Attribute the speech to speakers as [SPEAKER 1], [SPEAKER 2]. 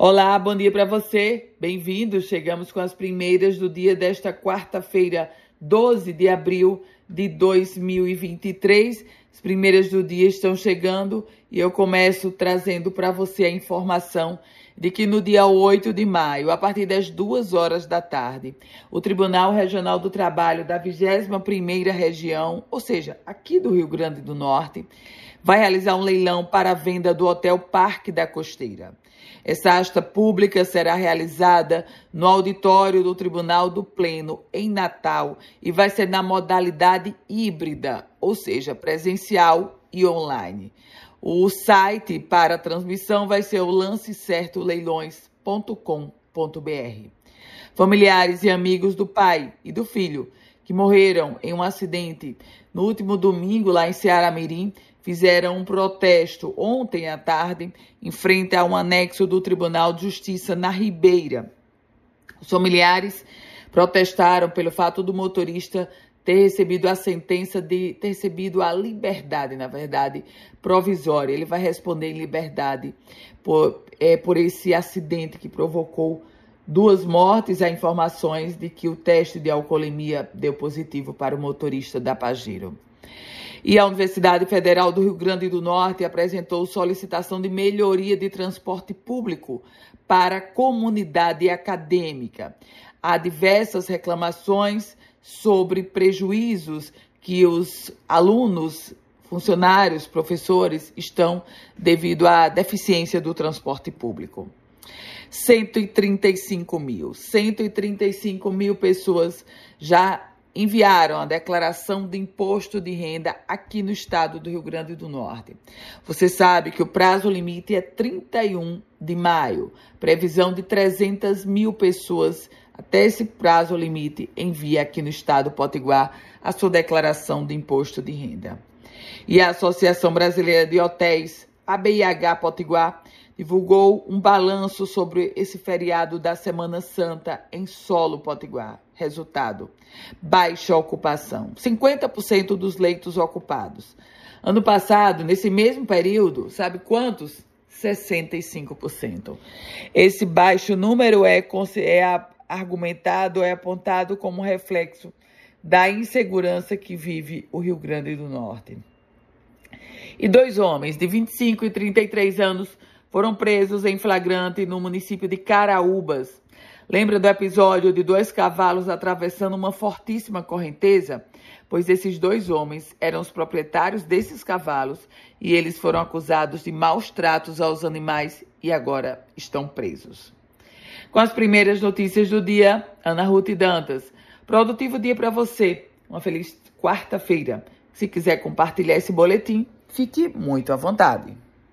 [SPEAKER 1] Olá, bom dia para você. Bem-vindo. Chegamos com as primeiras do dia desta quarta-feira, 12 de abril de 2023. As primeiras do dia estão chegando e eu começo trazendo para você a informação de que no dia 8 de maio, a partir das 2 horas da tarde, o Tribunal Regional do Trabalho da 21ª Região, ou seja, aqui do Rio Grande do Norte, vai realizar um leilão para a venda do Hotel Parque da Costeira. Essa asta pública será realizada no auditório do Tribunal do Pleno, em Natal, e vai ser na modalidade híbrida, ou seja, presencial e online. O site para a transmissão vai ser o lancecertoleilões.com.br. Familiares e amigos do pai e do filho que morreram em um acidente no último domingo lá em Ceará Mirim fizeram um protesto ontem à tarde em frente a um anexo do Tribunal de Justiça na Ribeira. Os familiares protestaram pelo fato do motorista ter recebido a sentença de ter recebido a liberdade, na verdade, provisória. Ele vai responder em liberdade por, é, por esse acidente que provocou duas mortes. Há informações de que o teste de alcoolemia deu positivo para o motorista da Pajero. E a Universidade Federal do Rio Grande do Norte apresentou solicitação de melhoria de transporte público para a comunidade acadêmica. Há diversas reclamações sobre prejuízos que os alunos, funcionários, professores estão devido à deficiência do transporte público. 135 mil. 135 mil pessoas já enviaram a declaração de imposto de renda aqui no estado do Rio Grande do Norte. Você sabe que o prazo limite é 31 de maio. Previsão de 300 mil pessoas até esse prazo limite envia aqui no estado Potiguar a sua declaração de imposto de renda. E a Associação Brasileira de Hotéis, a BIH Potiguar, divulgou um balanço sobre esse feriado da Semana Santa em solo potiguar. Resultado: baixa ocupação, 50% dos leitos ocupados. Ano passado, nesse mesmo período, sabe quantos? 65%. Esse baixo número é, é argumentado, é apontado como reflexo da insegurança que vive o Rio Grande do Norte. E dois homens de 25 e 33 anos foram presos em flagrante no município de Caraúbas. Lembra do episódio de dois cavalos atravessando uma fortíssima correnteza? Pois esses dois homens eram os proprietários desses cavalos e eles foram acusados de maus tratos aos animais e agora estão presos. Com as primeiras notícias do dia, Ana Ruth Dantas. Produtivo dia para você. Uma feliz quarta-feira. Se quiser compartilhar esse boletim, fique muito à vontade.